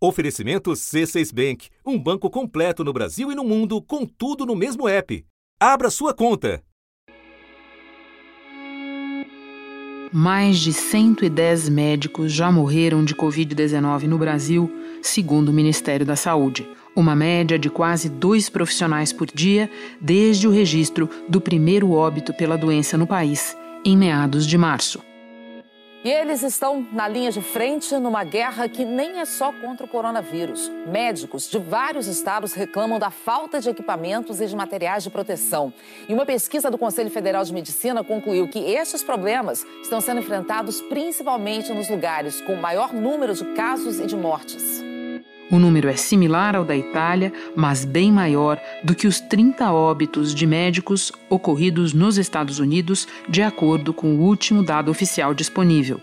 Oferecimento C6 Bank, um banco completo no Brasil e no mundo, com tudo no mesmo app. Abra sua conta. Mais de 110 médicos já morreram de Covid-19 no Brasil, segundo o Ministério da Saúde. Uma média de quase dois profissionais por dia desde o registro do primeiro óbito pela doença no país, em meados de março. E eles estão na linha de frente numa guerra que nem é só contra o coronavírus. Médicos de vários estados reclamam da falta de equipamentos e de materiais de proteção. E uma pesquisa do Conselho Federal de Medicina concluiu que estes problemas estão sendo enfrentados principalmente nos lugares com maior número de casos e de mortes. O número é similar ao da Itália, mas bem maior do que os 30 óbitos de médicos ocorridos nos Estados Unidos, de acordo com o último dado oficial disponível.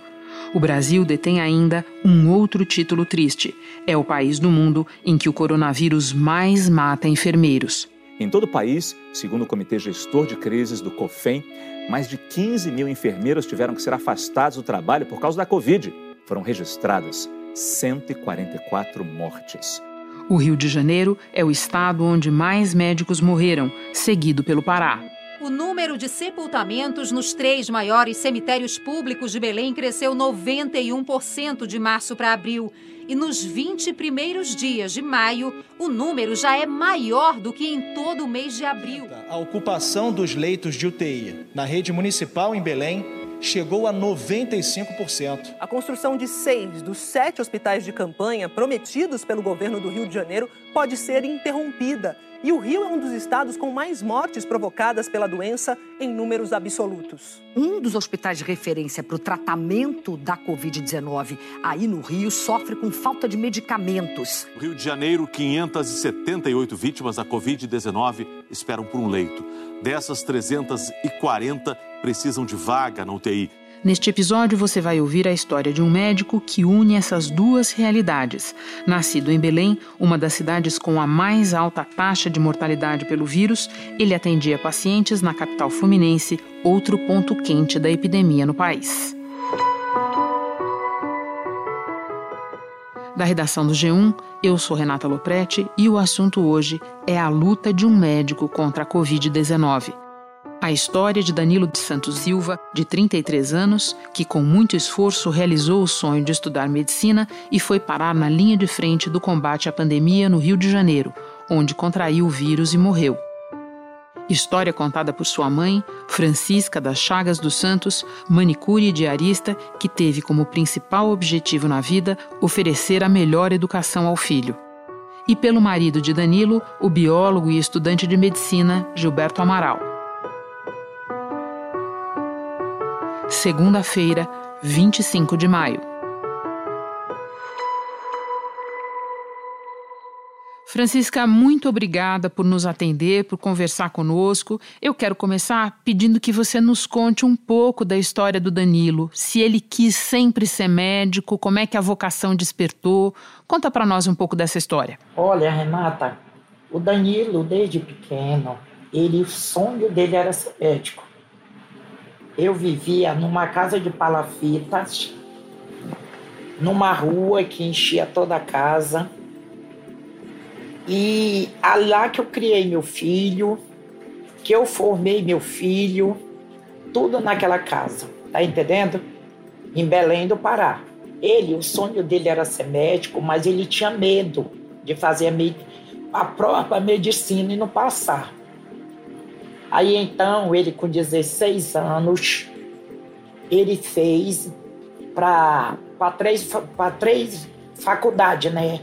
O Brasil detém ainda um outro título triste: é o país do mundo em que o coronavírus mais mata enfermeiros. Em todo o país, segundo o Comitê Gestor de Crises do COFEM, mais de 15 mil enfermeiros tiveram que ser afastados do trabalho por causa da Covid. Foram registradas 144 mortes. O Rio de Janeiro é o estado onde mais médicos morreram, seguido pelo Pará. O número de sepultamentos nos três maiores cemitérios públicos de Belém cresceu 91% de março para abril. E nos 20 primeiros dias de maio, o número já é maior do que em todo o mês de abril. A ocupação dos leitos de UTI na rede municipal em Belém chegou a 95%. A construção de seis dos sete hospitais de campanha prometidos pelo governo do Rio de Janeiro pode ser interrompida. E o Rio é um dos estados com mais mortes provocadas pela doença em números absolutos. Um dos hospitais de referência para o tratamento da Covid-19 aí no Rio sofre com falta de medicamentos. No Rio de Janeiro, 578 vítimas da Covid-19 esperam por um leito. Dessas, 340 precisam de vaga na UTI. Neste episódio, você vai ouvir a história de um médico que une essas duas realidades. Nascido em Belém, uma das cidades com a mais alta taxa de mortalidade pelo vírus, ele atendia pacientes na capital fluminense, outro ponto quente da epidemia no país. Da redação do G1, eu sou Renata Loprete e o assunto hoje é a luta de um médico contra a Covid-19. A história de Danilo de Santos Silva, de 33 anos, que com muito esforço realizou o sonho de estudar medicina e foi parar na linha de frente do combate à pandemia no Rio de Janeiro, onde contraiu o vírus e morreu. História contada por sua mãe, Francisca das Chagas dos Santos, manicure e diarista, que teve como principal objetivo na vida oferecer a melhor educação ao filho. E pelo marido de Danilo, o biólogo e estudante de medicina Gilberto Amaral. Segunda-feira, 25 de maio. Francisca, muito obrigada por nos atender, por conversar conosco. Eu quero começar pedindo que você nos conte um pouco da história do Danilo. Se ele quis sempre ser médico, como é que a vocação despertou? Conta para nós um pouco dessa história. Olha, Renata, o Danilo, desde pequeno, ele, o sonho dele era ser médico eu vivia numa casa de palafitas, numa rua que enchia toda a casa. E lá que eu criei meu filho, que eu formei meu filho, tudo naquela casa, tá entendendo? Em Belém do Pará. Ele, o sonho dele era ser médico, mas ele tinha medo de fazer a, a própria medicina e não passar. Aí então, ele com 16 anos, ele fez para três, três faculdades, né?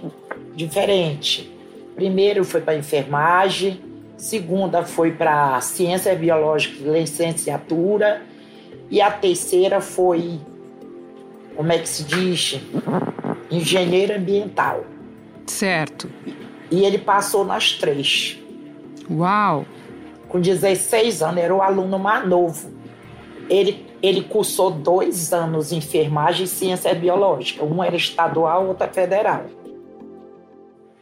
Diferente. Primeiro foi para enfermagem, segunda foi para ciência biológica, licenciatura, e a terceira foi, como é que se diz? Engenheiro ambiental. Certo. E ele passou nas três. Uau! Com 16 anos, era o aluno mais novo. Ele, ele cursou dois anos em enfermagem e ciência biológica. Um era estadual, outro é federal.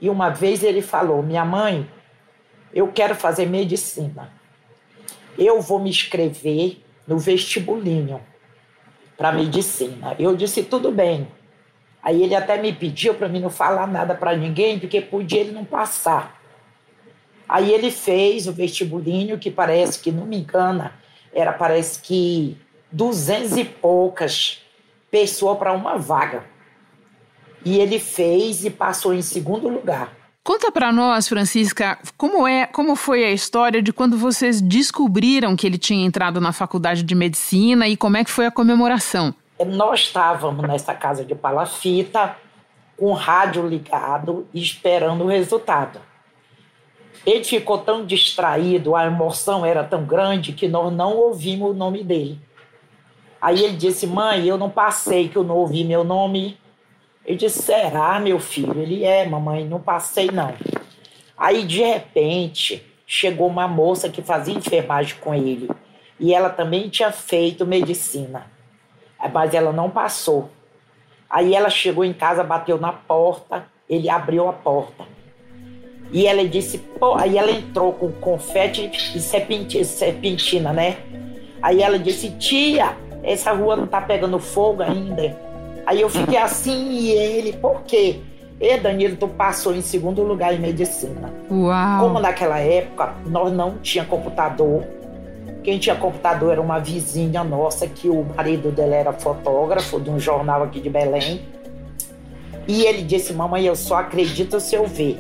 E uma vez ele falou: Minha mãe, eu quero fazer medicina. Eu vou me inscrever no vestibulinho para medicina. Eu disse: Tudo bem. Aí ele até me pediu para mim não falar nada para ninguém, porque podia ele não passar. Aí ele fez o vestibulinho, que parece que, não me engana, era parece que duzentas e poucas pessoas para uma vaga. E ele fez e passou em segundo lugar. Conta para nós, Francisca, como é, como foi a história de quando vocês descobriram que ele tinha entrado na faculdade de medicina e como é que foi a comemoração? Nós estávamos nessa casa de palafita, com o rádio ligado esperando o resultado. Ele ficou tão distraído, a emoção era tão grande que nós não ouvimos o nome dele. Aí ele disse: Mãe, eu não passei que eu não ouvi meu nome. Eu disse: Será, meu filho? Ele é, mamãe, não passei não. Aí de repente chegou uma moça que fazia enfermagem com ele e ela também tinha feito medicina, mas ela não passou. Aí ela chegou em casa, bateu na porta, ele abriu a porta. E ela disse, pô, aí ela entrou com confete e serpentina, né? Aí ela disse, tia, essa rua não tá pegando fogo ainda. Aí eu fiquei assim e ele, por quê? E Danilo, tu passou em segundo lugar em medicina. Uau! Como naquela época nós não tinha computador. Quem tinha computador era uma vizinha nossa, que o marido dela era fotógrafo de um jornal aqui de Belém. E ele disse, mamãe, eu só acredito se eu ver.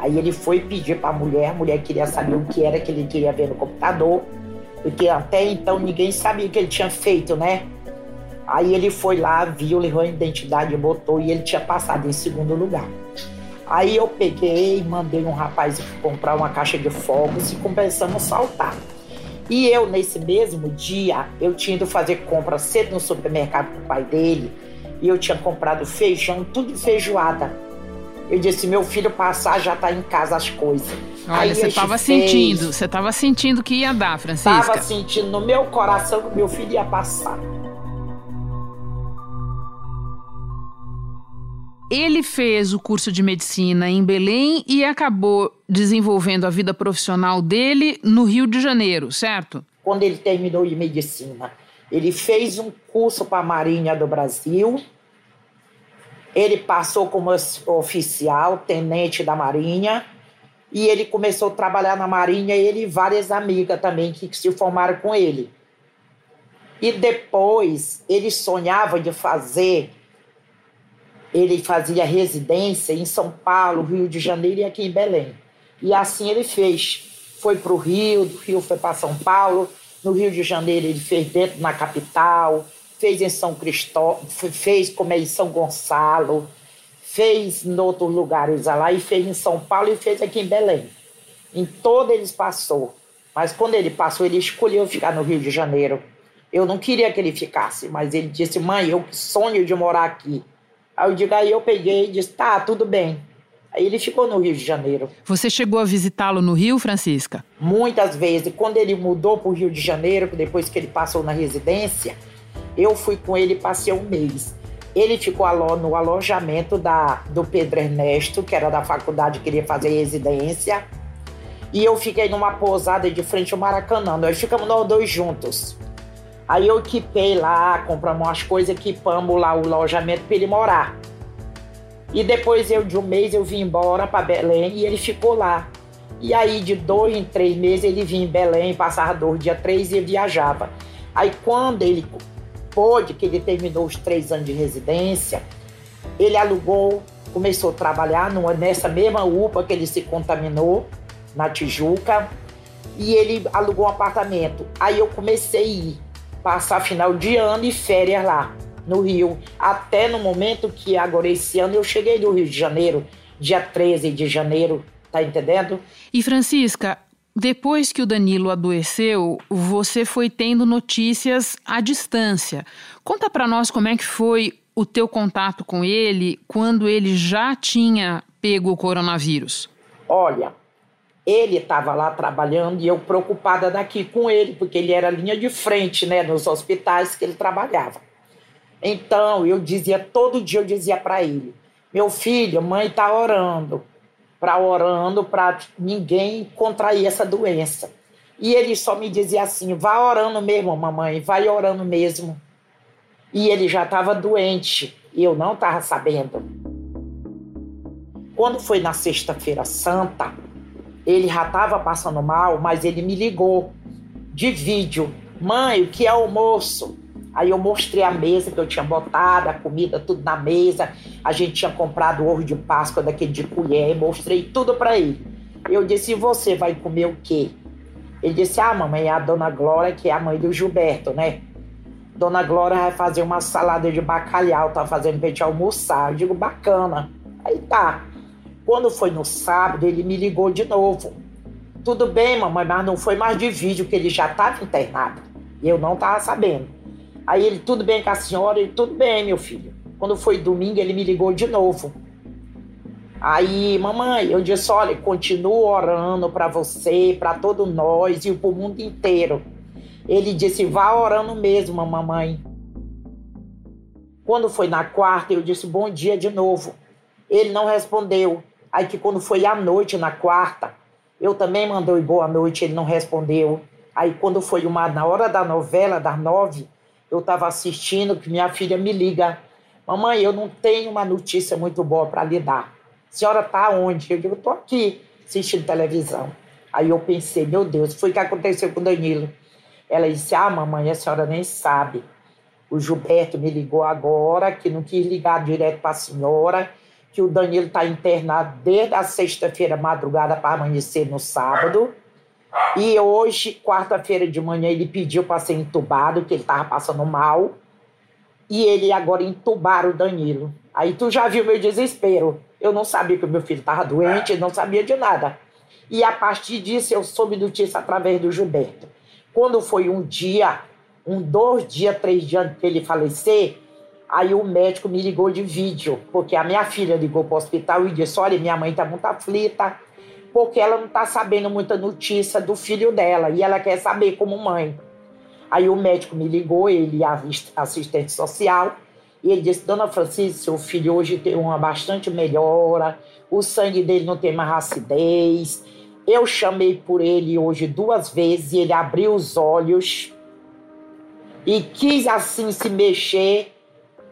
Aí ele foi pedir para a mulher, a mulher queria saber o que era que ele queria ver no computador, porque até então ninguém sabia o que ele tinha feito, né? Aí ele foi lá, viu, levou a identidade, botou e ele tinha passado em segundo lugar. Aí eu peguei, mandei um rapaz comprar uma caixa de fogos e começamos a saltar. E eu, nesse mesmo dia, eu tinha ido fazer compra cedo no supermercado com o pai dele e eu tinha comprado feijão, tudo feijoada eu disse, meu filho passar já tá em casa as coisas. Olha, você estava sentindo, você estava sentindo que ia dar, Francisca. Estava sentindo no meu coração que meu filho ia passar. Ele fez o curso de medicina em Belém e acabou desenvolvendo a vida profissional dele no Rio de Janeiro, certo? Quando ele terminou de medicina, ele fez um curso para a Marinha do Brasil ele passou como oficial, tenente da Marinha, e ele começou a trabalhar na Marinha, ele e várias amigas também que se formaram com ele. E depois ele sonhava de fazer, ele fazia residência em São Paulo, Rio de Janeiro e aqui em Belém. E assim ele fez. Foi para o Rio, do Rio foi para São Paulo, no Rio de Janeiro ele fez dentro na capital, fez em São Cristóvão, fez como é em São Gonçalo, fez em outros lugares lá e fez em São Paulo e fez aqui em Belém. Em todo eles passou. Mas quando ele passou, ele escolheu ficar no Rio de Janeiro. Eu não queria que ele ficasse, mas ele disse: "Mãe, eu sonho de morar aqui". Aí eu digo, aí eu peguei e disse: "Tá, tudo bem". Aí ele ficou no Rio de Janeiro. Você chegou a visitá-lo no Rio, Francisca? Muitas vezes. Quando ele mudou para o Rio de Janeiro, depois que ele passou na residência, eu fui com ele, passei um mês. Ele ficou no alojamento da, do Pedro Ernesto, que era da faculdade, queria fazer residência. E eu fiquei numa pousada de frente ao Maracanã. Nós ficamos nós dois juntos. Aí eu equipei lá, compramos umas coisas, equipamos lá o alojamento para ele morar. E depois eu, de um mês, eu vim embora para Belém e ele ficou lá. E aí, de dois em três meses, ele vinha em Belém, passava dois, dia três e viajava. Aí, quando ele pôde, que ele terminou os três anos de residência, ele alugou, começou a trabalhar numa, nessa mesma UPA que ele se contaminou, na Tijuca, e ele alugou um apartamento. Aí eu comecei a ir, passar final de ano e férias lá, no Rio. Até no momento que agora esse ano eu cheguei do Rio de Janeiro, dia 13 de janeiro, tá entendendo? E Francisca, depois que o Danilo adoeceu, você foi tendo notícias à distância. Conta para nós como é que foi o teu contato com ele quando ele já tinha pego o coronavírus. Olha, ele estava lá trabalhando e eu preocupada daqui com ele, porque ele era linha de frente, né, nos hospitais que ele trabalhava. Então, eu dizia todo dia eu dizia para ele: "Meu filho, mãe está orando para orando para ninguém contrair essa doença. E ele só me dizia assim: vá orando mesmo, mamãe, vai orando mesmo. E ele já estava doente. E eu não estava sabendo. Quando foi na Sexta-feira Santa, ele já estava passando mal, mas ele me ligou de vídeo. Mãe, o que é almoço? Aí eu mostrei a mesa que eu tinha botado, a comida tudo na mesa. A gente tinha comprado ovo de Páscoa daquele de colher. Mostrei tudo para ele. Eu disse: e você vai comer o quê? Ele disse: Ah, mamãe, é a dona Glória, que é a mãe do Gilberto, né? Dona Glória vai fazer uma salada de bacalhau, tá fazendo pra gente almoçar. Eu digo: bacana. Aí tá. Quando foi no sábado, ele me ligou de novo. Tudo bem, mamãe, mas não foi mais de vídeo, que ele já estava internado. E eu não estava sabendo. Aí ele, tudo bem com a senhora? Ele, tudo bem, meu filho. Quando foi domingo, ele me ligou de novo. Aí, mamãe, eu disse: olha, continuo orando para você, para todos nós e para o mundo inteiro. Ele disse: vá orando mesmo, mamãe. Quando foi na quarta, eu disse: bom dia de novo. Ele não respondeu. Aí que quando foi à noite, na quarta, eu também mandei boa noite, ele não respondeu. Aí quando foi uma na hora da novela, das nove, eu estava assistindo, que minha filha me liga. Mamãe, eu não tenho uma notícia muito boa para lhe dar. A senhora está onde? Eu digo, estou aqui, assistindo televisão. Aí eu pensei, meu Deus, foi o que aconteceu com o Danilo. Ela disse, ah, mamãe, a senhora nem sabe. O Gilberto me ligou agora, que não quis ligar direto para a senhora, que o Danilo está internado desde a sexta-feira, madrugada, para amanhecer no sábado. E hoje, quarta-feira de manhã, ele pediu para ser entubado, que ele estava passando mal. E ele agora entubaram o Danilo. Aí tu já viu meu desespero. Eu não sabia que o meu filho estava doente, não sabia de nada. E a partir disso eu soube notícia através do Gilberto. Quando foi um dia, um dois dias, três dias antes que ele falecer, aí o médico me ligou de vídeo, porque a minha filha ligou para o hospital e disse: Olha, minha mãe está muito aflita, porque ela não está sabendo muita notícia do filho dela e ela quer saber como mãe. Aí o médico me ligou, ele é assistente social, e ele disse: Dona Francisca, seu filho hoje tem uma bastante melhora, o sangue dele não tem mais acidez. Eu chamei por ele hoje duas vezes e ele abriu os olhos e quis assim se mexer,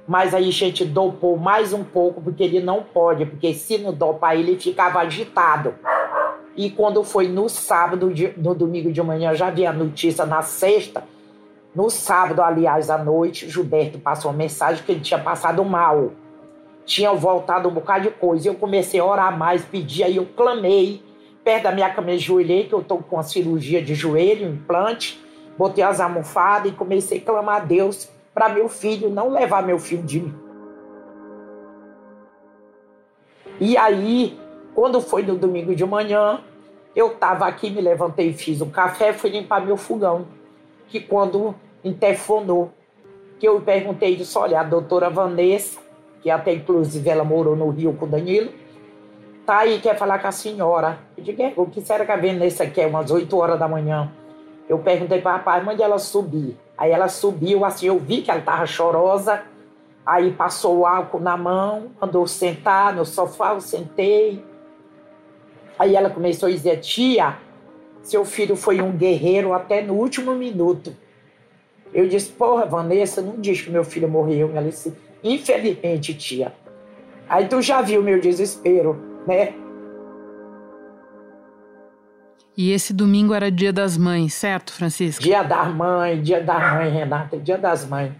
mas aí a gente dopou mais um pouco, porque ele não pode, porque se não dopar ele ficava agitado. E quando foi no sábado, no domingo de manhã, já vi a notícia na sexta. No sábado, aliás, à noite, Gilberto passou uma mensagem que ele tinha passado mal. Tinha voltado um bocado de coisa. Eu comecei a orar mais, pedir, aí eu clamei. Perto da minha cama, joelhei, que eu estou com a cirurgia de joelho, implante. Botei as almofadas e comecei a clamar a Deus para meu filho não levar meu filho de mim. E aí, quando foi no domingo de manhã, eu estava aqui, me levantei, fiz um café, fui limpar meu fogão. Que quando interfonou, que eu perguntei, disse, olha, a doutora Vanessa, que até inclusive ela morou no Rio com o Danilo, tá aí, quer falar com a senhora. Eu digo, é, o que será que a Vanessa quer, umas 8 horas da manhã? Eu perguntei para a rapaz, mande ela subir. Aí ela subiu, assim, eu vi que ela estava chorosa, aí passou o álcool na mão, mandou sentar no sofá, eu sentei, Aí ela começou a dizer: Tia, seu filho foi um guerreiro até no último minuto. Eu disse: Porra, Vanessa, não diz que meu filho morreu. Ela disse: Infelizmente, tia. Aí tu já viu meu desespero, né? E esse domingo era dia das mães, certo, Francisco? Dia das mães, dia das mães, Renata, dia das mães.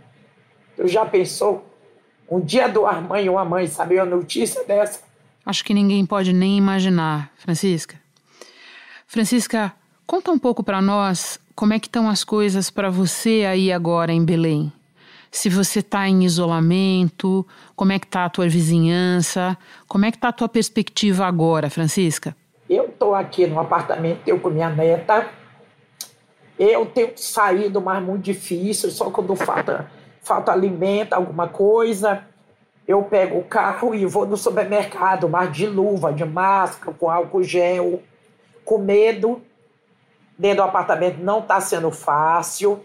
Tu já pensou? Um dia do mãe e uma mãe saber a notícia dessa? Acho que ninguém pode nem imaginar, Francisca. Francisca, conta um pouco para nós como é que estão as coisas para você aí agora em Belém. Se você está em isolamento, como é que está a tua vizinhança, como é que está a tua perspectiva agora, Francisca? Estou aqui no apartamento, eu com minha neta. Eu tenho saído, mas muito difícil, só quando falta, falta alimento, alguma coisa eu pego o carro e vou no supermercado, mas de luva, de máscara, com álcool gel, com medo. Dentro do apartamento não está sendo fácil.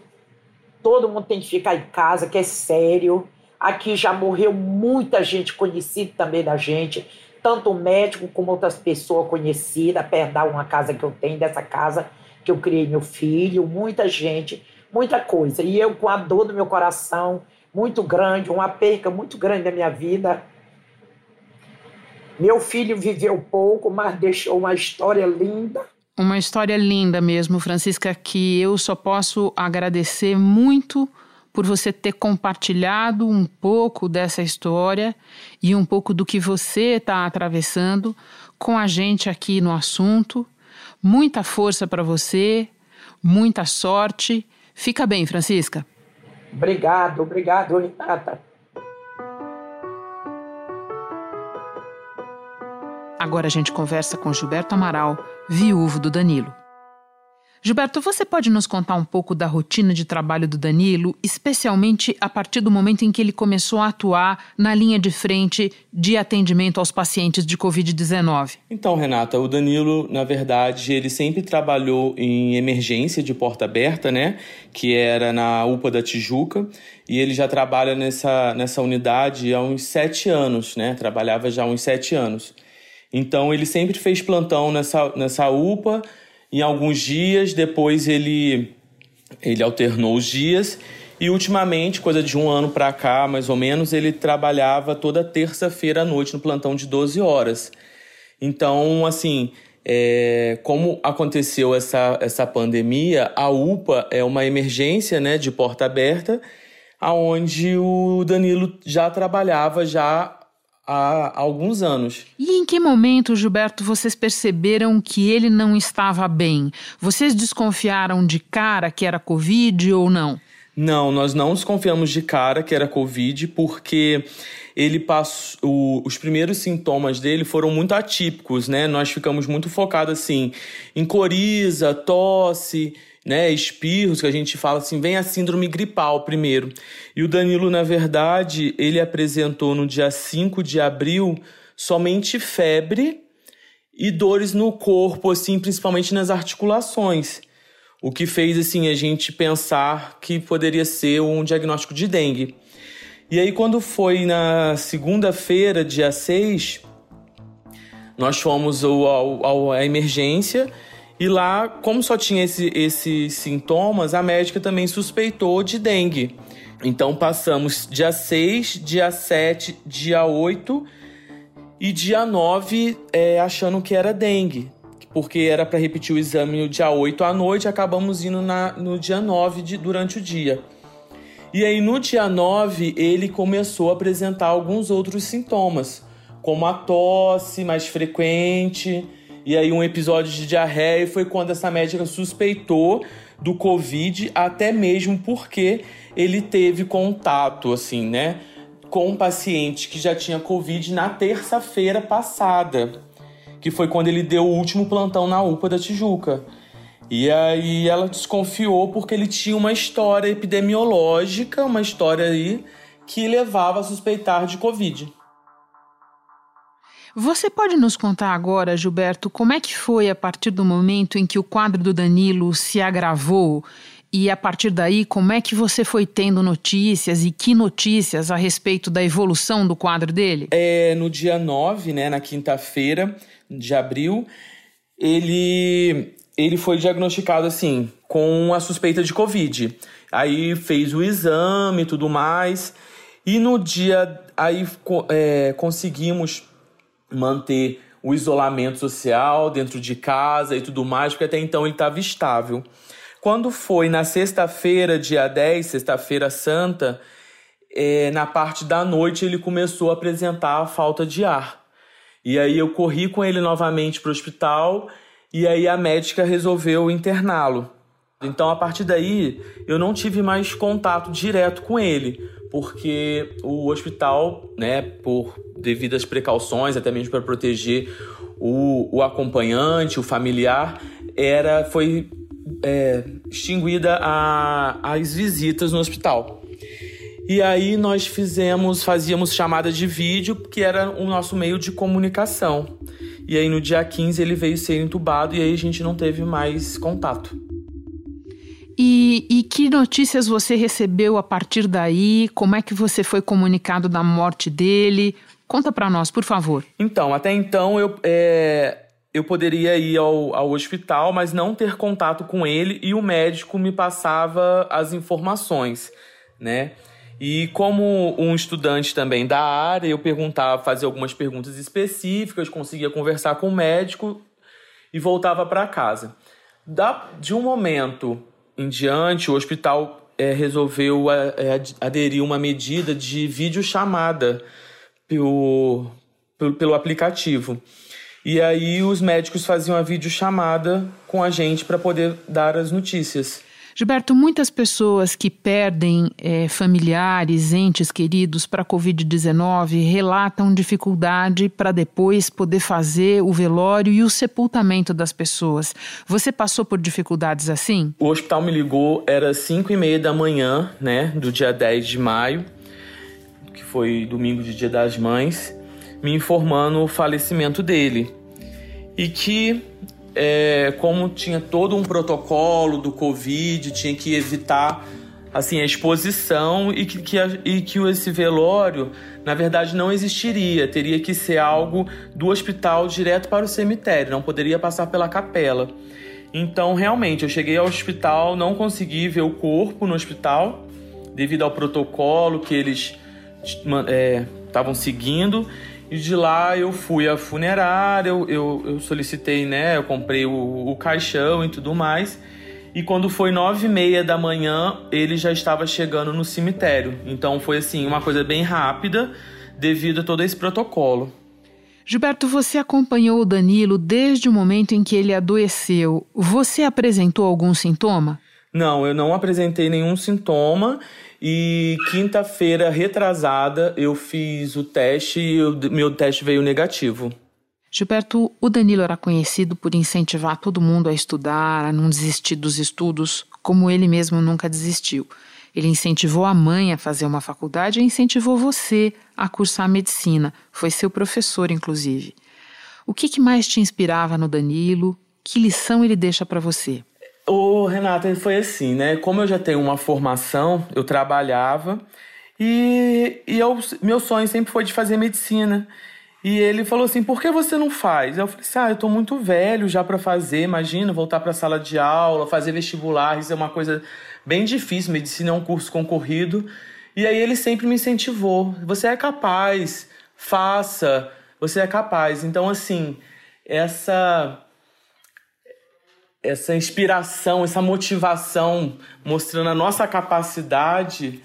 Todo mundo tem que ficar em casa, que é sério. Aqui já morreu muita gente conhecida também da gente, tanto o médico como outras pessoas conhecidas, perto da uma casa que eu tenho, dessa casa que eu criei meu filho, muita gente, muita coisa. E eu com a dor no meu coração, muito grande, uma perca muito grande da minha vida. Meu filho viveu pouco, mas deixou uma história linda. Uma história linda mesmo, Francisca, que eu só posso agradecer muito por você ter compartilhado um pouco dessa história e um pouco do que você está atravessando com a gente aqui no assunto. Muita força para você, muita sorte. Fica bem, Francisca. Obrigado, obrigado, Renata. Agora a gente conversa com Gilberto Amaral, viúvo do Danilo. Gilberto, você pode nos contar um pouco da rotina de trabalho do Danilo, especialmente a partir do momento em que ele começou a atuar na linha de frente de atendimento aos pacientes de Covid-19? Então, Renata, o Danilo, na verdade, ele sempre trabalhou em emergência de porta aberta, né? Que era na UPA da Tijuca. E ele já trabalha nessa, nessa unidade há uns sete anos, né? Trabalhava já há uns sete anos. Então, ele sempre fez plantão nessa, nessa UPA em alguns dias, depois ele, ele alternou os dias e ultimamente, coisa de um ano para cá, mais ou menos, ele trabalhava toda terça-feira à noite no plantão de 12 horas. Então, assim, é, como aconteceu essa, essa pandemia, a UPA é uma emergência né, de porta aberta, aonde o Danilo já trabalhava já há alguns anos. E em que momento, Gilberto, vocês perceberam que ele não estava bem? Vocês desconfiaram de cara que era Covid ou não? Não, nós não desconfiamos de cara que era Covid, porque ele passou. os primeiros sintomas dele foram muito atípicos, né? Nós ficamos muito focados assim em coriza, tosse né, espirros, que a gente fala assim, vem a síndrome gripal primeiro. E o Danilo, na verdade, ele apresentou no dia 5 de abril somente febre e dores no corpo, assim, principalmente nas articulações. O que fez assim a gente pensar que poderia ser um diagnóstico de dengue. E aí quando foi na segunda-feira, dia 6, nós fomos ao, ao, à emergência e lá, como só tinha esse, esses sintomas, a médica também suspeitou de dengue. Então passamos dia 6, dia 7, dia 8 e dia 9 é, achando que era dengue. Porque era para repetir o exame no dia 8 à noite, acabamos indo na, no dia 9 de, durante o dia. E aí no dia 9 ele começou a apresentar alguns outros sintomas, como a tosse mais frequente, e aí um episódio de diarreia foi quando essa médica suspeitou do Covid, até mesmo porque ele teve contato, assim, né, com um paciente que já tinha Covid na terça-feira passada, que foi quando ele deu o último plantão na UPA da Tijuca. E aí ela desconfiou porque ele tinha uma história epidemiológica, uma história aí que levava a suspeitar de Covid. Você pode nos contar agora, Gilberto, como é que foi a partir do momento em que o quadro do Danilo se agravou e a partir daí, como é que você foi tendo notícias e que notícias a respeito da evolução do quadro dele? É, no dia 9, né, na quinta-feira de abril, ele, ele foi diagnosticado assim, com a suspeita de Covid. Aí fez o exame e tudo mais. E no dia. Aí é, conseguimos manter o isolamento social dentro de casa e tudo mais, porque até então ele estava estável. Quando foi na sexta-feira, dia 10, sexta-feira santa, é, na parte da noite ele começou a apresentar a falta de ar. E aí eu corri com ele novamente para o hospital e aí a médica resolveu interná-lo. Então a partir daí eu não tive mais contato direto com ele, porque o hospital, né, por devidas precauções, até mesmo para proteger o, o acompanhante, o familiar, era foi é, extinguida a, as visitas no hospital. E aí nós fizemos, fazíamos chamada de vídeo, que era o nosso meio de comunicação. E aí no dia 15 ele veio ser entubado e aí a gente não teve mais contato. E, e, que notícias você recebeu a partir daí? Como é que você foi comunicado da morte dele? Conta para nós, por favor. Então, até então eu, é, eu poderia ir ao, ao hospital, mas não ter contato com ele e o médico me passava as informações, né? E como um estudante também da área, eu perguntava, fazia algumas perguntas específicas, conseguia conversar com o médico e voltava para casa. Da, de um momento em diante, o hospital é, resolveu é, aderir uma medida de videochamada pelo, pelo, pelo aplicativo. E aí os médicos faziam a videochamada com a gente para poder dar as notícias. Gilberto, muitas pessoas que perdem é, familiares, entes queridos para a Covid-19 relatam dificuldade para depois poder fazer o velório e o sepultamento das pessoas. Você passou por dificuldades assim? O hospital me ligou, era 5 e meia da manhã, né, do dia 10 de maio, que foi domingo de Dia das Mães, me informando o falecimento dele. E que é, como tinha todo um protocolo do Covid, tinha que evitar assim a exposição e que, que, e que esse velório, na verdade, não existiria. Teria que ser algo do hospital direto para o cemitério, não poderia passar pela capela. Então, realmente, eu cheguei ao hospital, não consegui ver o corpo no hospital, devido ao protocolo que eles estavam é, seguindo. E de lá eu fui à funerária, eu, eu, eu solicitei, né? Eu comprei o, o, caixão e tudo mais. E quando foi nove e meia da manhã, ele já estava chegando no cemitério. Então foi assim, uma coisa bem rápida devido a todo esse protocolo. Gilberto, você acompanhou o Danilo desde o momento em que ele adoeceu. Você apresentou algum sintoma? Não, eu não apresentei nenhum sintoma e quinta-feira retrasada eu fiz o teste e meu teste veio negativo. Gilberto, o Danilo era conhecido por incentivar todo mundo a estudar, a não desistir dos estudos, como ele mesmo nunca desistiu. Ele incentivou a mãe a fazer uma faculdade e incentivou você a cursar medicina. Foi seu professor, inclusive. O que, que mais te inspirava no Danilo? Que lição ele deixa para você? O Renata foi assim, né? Como eu já tenho uma formação, eu trabalhava e, e eu, meu sonho sempre foi de fazer medicina. E ele falou assim: por que você não faz? Eu falei assim: ah, eu tô muito velho já para fazer. Imagina voltar para a sala de aula, fazer vestibular, isso é uma coisa bem difícil. Medicina é um curso concorrido. E aí ele sempre me incentivou: você é capaz, faça, você é capaz. Então, assim, essa essa inspiração, essa motivação, mostrando a nossa capacidade,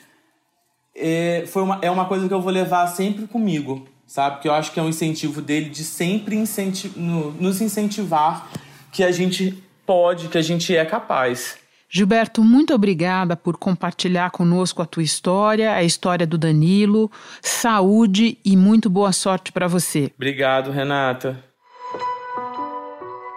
é, foi uma, é uma coisa que eu vou levar sempre comigo, sabe? Que eu acho que é um incentivo dele de sempre incenti no, nos incentivar que a gente pode, que a gente é capaz. Gilberto, muito obrigada por compartilhar conosco a tua história, a história do Danilo. Saúde e muito boa sorte para você. Obrigado, Renata.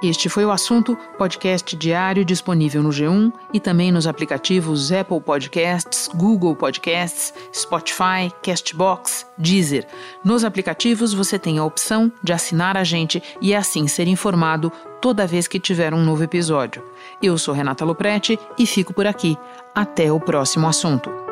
Este foi o assunto podcast diário disponível no G1 e também nos aplicativos Apple Podcasts, Google Podcasts, Spotify, Castbox, Deezer. Nos aplicativos você tem a opção de assinar a gente e assim ser informado toda vez que tiver um novo episódio. Eu sou Renata Loprete e fico por aqui. Até o próximo assunto.